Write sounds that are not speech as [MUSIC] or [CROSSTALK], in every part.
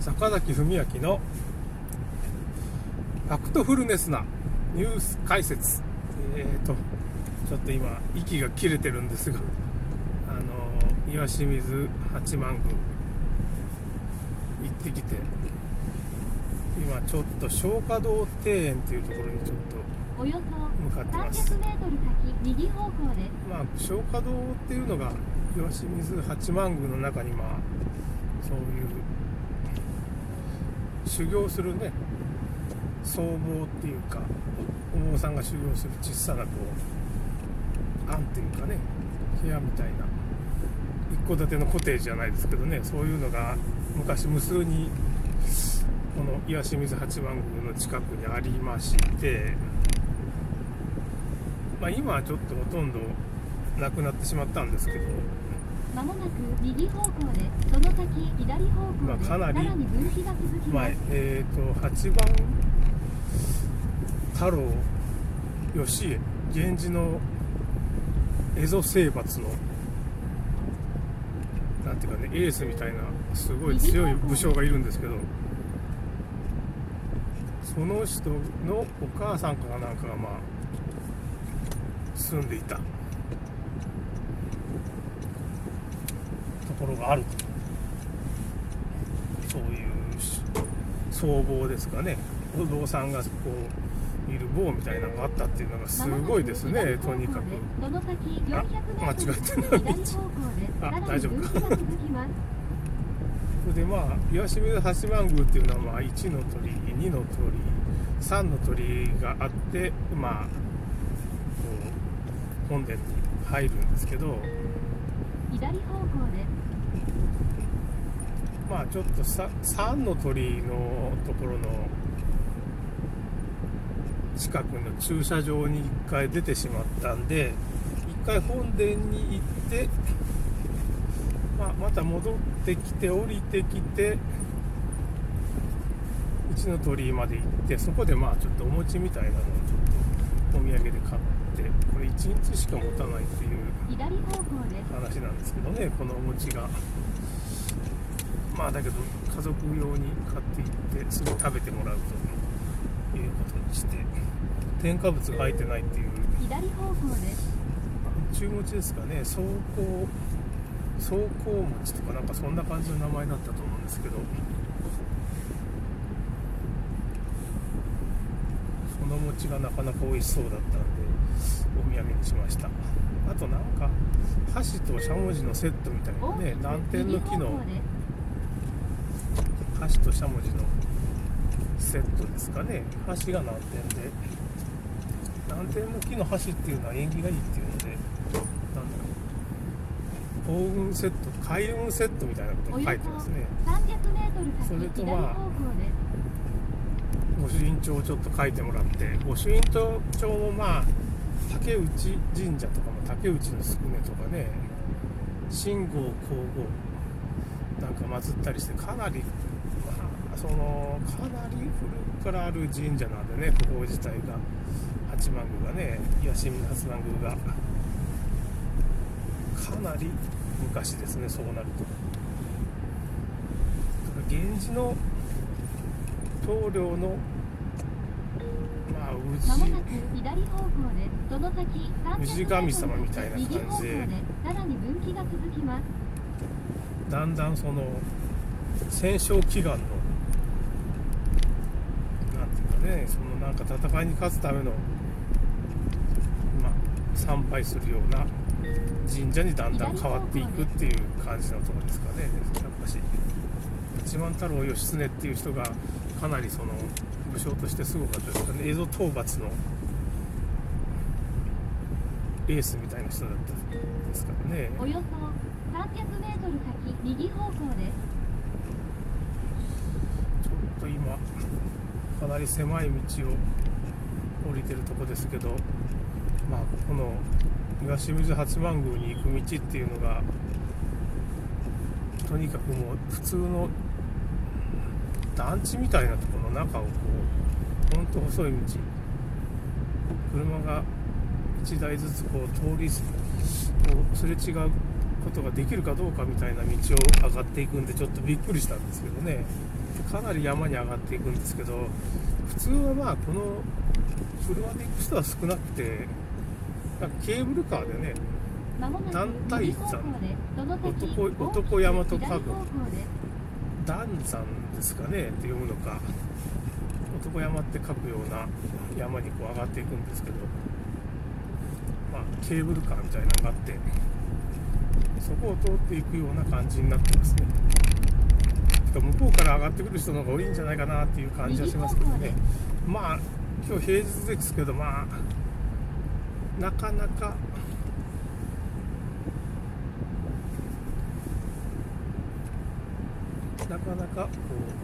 坂崎文明のファクトフルネスなニュース解説えーとちょっと今息が切れてるんですがあの岩清水八幡宮行ってきて今ちょっと松花堂庭園っていうところにちょっとおよ向かってそます300メートル先右方向です。まあ松花堂っていうのが岩清水八幡宮の中にまあそういう修行するね。僧帽っていうかお坊さんが修行する小さなこう庵っていうかね部屋みたいな一戸建てのコテージじゃないですけどねそういうのが昔無数にこの岩清水八幡宮の近くにありましてまあ、今はちょっとほとんどなくなってしまったんですけど、まもなく右方向で、その先左方向で、まあかなりさらに分岐が続きまあます。えー、と八番太郎義家源氏の蝦夷征伐のなんていうかねエースみたいなすごい強い武将がいるんですけどその人のお母さんかなんかがまあ住んでいたところがあると。そういう僧帽ですかね。お坊さんがこういる棒みたいなのがあったっていうのがすごいですね。とにかく。その先400メあ間違ってないあ大丈夫か。それでまあ岩清水八幡宮っていうのはまあ1の鳥居2の鳥居3の鳥居があってまあこう本殿に入るんですけど。左方向で、まあちょっとさ3の鳥居のところの近くの駐車場に1回出てしまったんで1回本殿に行って、まあ、また戻ってきて降りてきてうちの鳥居まで行ってそこでまあちょっとお餅みたいなのをちょっとお土産で買ってこれ1日しか持たないっていう。話なんですけどねこのお餅がまあだけど家族用に買っていってすぐ食べてもらうということにして添加物が入ってないっていう。左方向で。す。中餅ですかね。走行走行餅とかなんかそんな感じの名前だったと思うんですけど。その餅がなかなか美味しそうだったんでお土産にしました。あとなんか箸としゃもじのセットみたいなね南天の木の箸としゃもじのセットですかね。箸が南天で。南天の木の箸っていうのは縁起がいいっていうのでなんだろう。幸運セット開運セットみたいなことが書いてますね。それとまあ。御朱印帳をちょっと書いてもらって御朱印帳もまあ竹内神社とかも竹内の宿根とかね信号皇后なんか祀ったりしてかなり、そのかなり古くからある神社なんでね。ここ自体が。八幡宮がね。岩清水八幡宮が。かなり昔ですね。そうなると。源氏の棟梁のまあ氏まもなく左方向で、その先300氏神様みたいな感じ。で。だんだんその戦勝祈願のねそのなんか戦いに勝つためのまあ参拝するような神社にだんだん変わっていくっていう感じのところですかね。やっぱし八幡太郎義経っていう人がかなりその武将としてすごかったですかね。蝦夷討伐のエースみたいな人だったですからね。およそ300メートル先右方向です。ちょっと今かなり狭い道を降りてるとこですけどまあこの岩清水八幡宮に行く道っていうのがとにかくもう普通の団地みたいなとこの中をこうほんと細い道。車が1台ずつこう通りすれ違うことができるかどうかみたいな道を上がっていくんでちょっとびっくりしたんですけどね。かなり山に上がっていくんですけど普通はまあこの車で行く人は少なくてなんかケーブルカーでねまもなく団体右方向でその先男男山と書く左方向です断山ですかねって読むのか。男山って書くような山にこう上がっていくんですけどまあケーブルカーみたいなのがあってそこを通っていくような感じになってますねてか向こうから上がってくる人の方が多いんじゃないかなっていう感じはしますけどね。まあ今日平日ですけどまあなかなかなかなかこ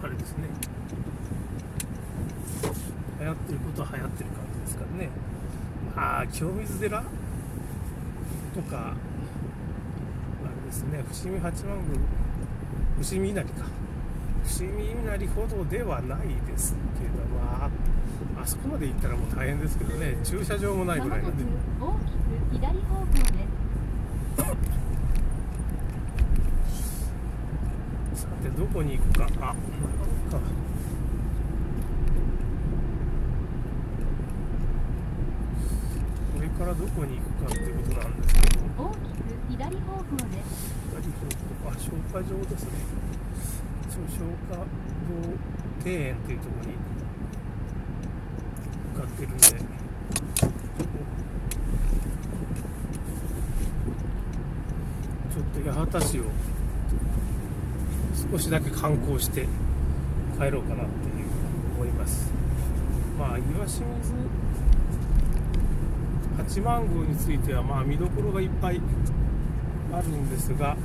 うあれですね。流行ってることは流行ってる感じですからね。まあ清水寺とかあれですね。伏見八幡宮伏見稲荷か伏見稲荷ほどではないですけどまああそこまで行ったらもう大変ですけどね。駐車場もないぐらいなんで大きく左方向ですさてどこに行くか。あなか。これからどこに行くかっていうことなんですけど。大きく左方向です。左方向。あ消化場ですね消化道庭園っていうところに向かってるんでちょっと八幡市を少しだけ観光して帰ろうかなっていう思います。まあ岩清水八幡宮についてはまあ見どころがいっぱいあるんですが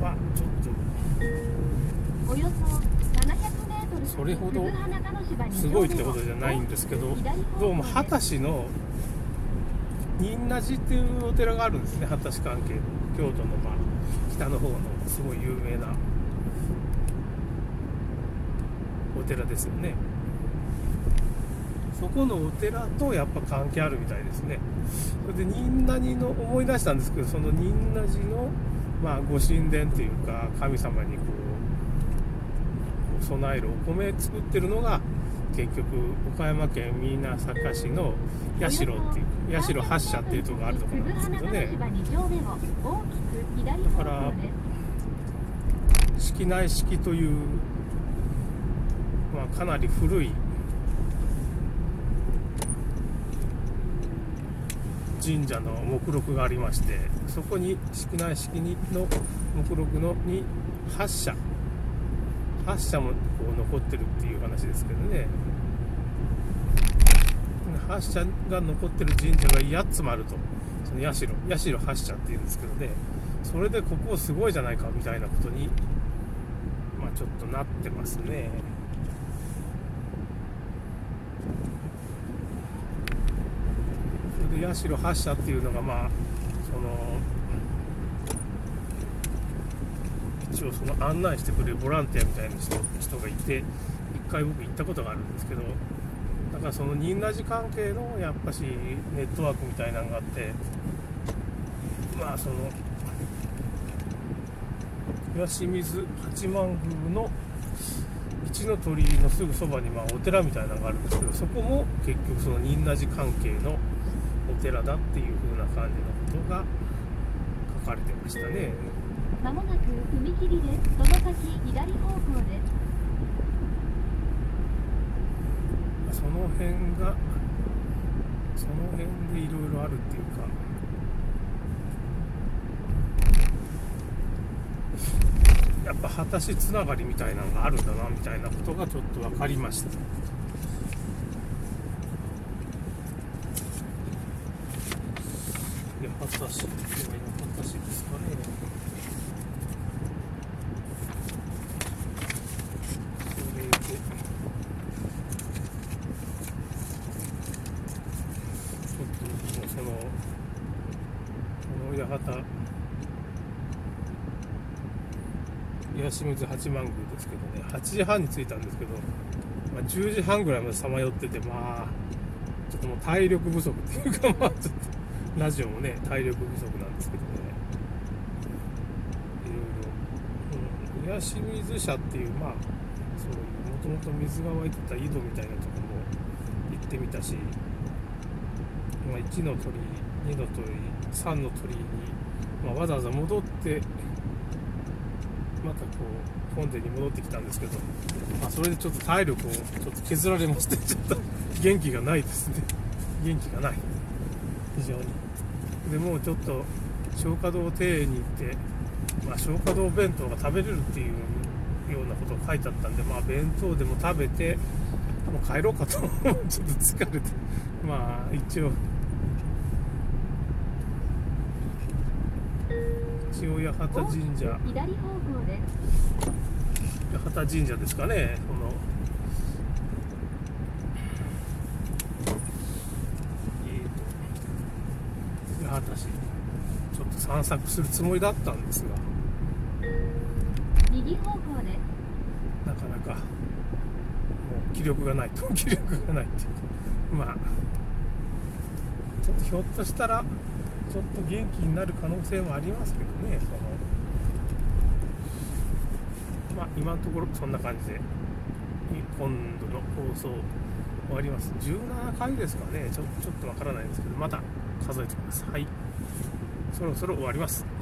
まあちょっおよそ700メートルそれほどすごいってことじゃないんですけどどうも旗秦市の仁和寺っていうお寺があるんですね秦市関係の京都のまあ北の方のすごい有名なお寺ですよね。そこのお寺とやっぱ関係あるみたいですね。それで仁和寺の思い出したんですけどその仁和寺のまあご神殿というか神様にこうこう備えるお米作ってるのが結局岡山県水坂市の社っていう社八社っていうとこがあるところなんですけどね。鈴花鹿の芝2丁目を大きく左方向です式内式という、まあ、かなり古い神社の目録がありましてそこに式内式にの目録のに8社8社もこう残ってるっていう話ですけどね。8社が残ってる神社が8つもあると。その社社8社っていうんですけどね。それでここすごいじゃないかみたいなことにまあちょっとなってますねそれで社8社っていうのがまあその一応その案内してくれるボランティアみたいな人人がいて一回僕行ったことがあるんですけどだからその仁和寺関係のやっぱしネットワークみたいなのがあってまあその岩清水八幡宮の一の鳥居のすぐそばにまあお寺みたいなのがあるんですけどそこも結局その仁和寺関係のお寺だっていう風な感じのことが書かれてましたね。まもなく踏切ですその先左方向です。その辺がその辺でいろいろあるっていうか。やっぱ果たしつながりみたいなのがあるんだなみたいなことがちょっと分かりました八幡市今八幡市ですかねそれでちょっともうそのこの八幡東水八幡宮ですけどね8時半に着いたんですけど、まあ、10時半ぐらいまでさまよっててまあちょっともう体力不足っていうかまあちょっとラジオもね体力不足なんですけどね。いろいろ、うん、東水社っていうまあそういうもともと水が湧いてた井戸みたいなとこも行ってみたし、まあ、1の鳥2の鳥3の鳥に、まあ、わざわざ戻ってまたこう本殿に戻ってきたんですけど、まあ、それでちょっと体力をちょっと削られましてちょっと元気がないですね。元気がない。非常に。でもうちょっと消化道庭園に行って、まあ、消化道弁当が食べれるっていうようなことが書いてあったんで、まあ、弁当でも食べてもう帰ろうかとちょっと疲れて [LAUGHS] まあ一応。一応八幡神社。八幡神社ですかねこのえーと八幡市ちょっと散策するつもりだったんですが。右方向で。すなかなかもう気力がないと気力がないっていうか。まあちょっとひょっとしたらちょっと元気になる可能性もありますけどねその。まあ今のところそんな感じで今度の放送終わります。17回ですかね。ちょちょっとわからないんですけどまた数えてください。そろそろ終わります。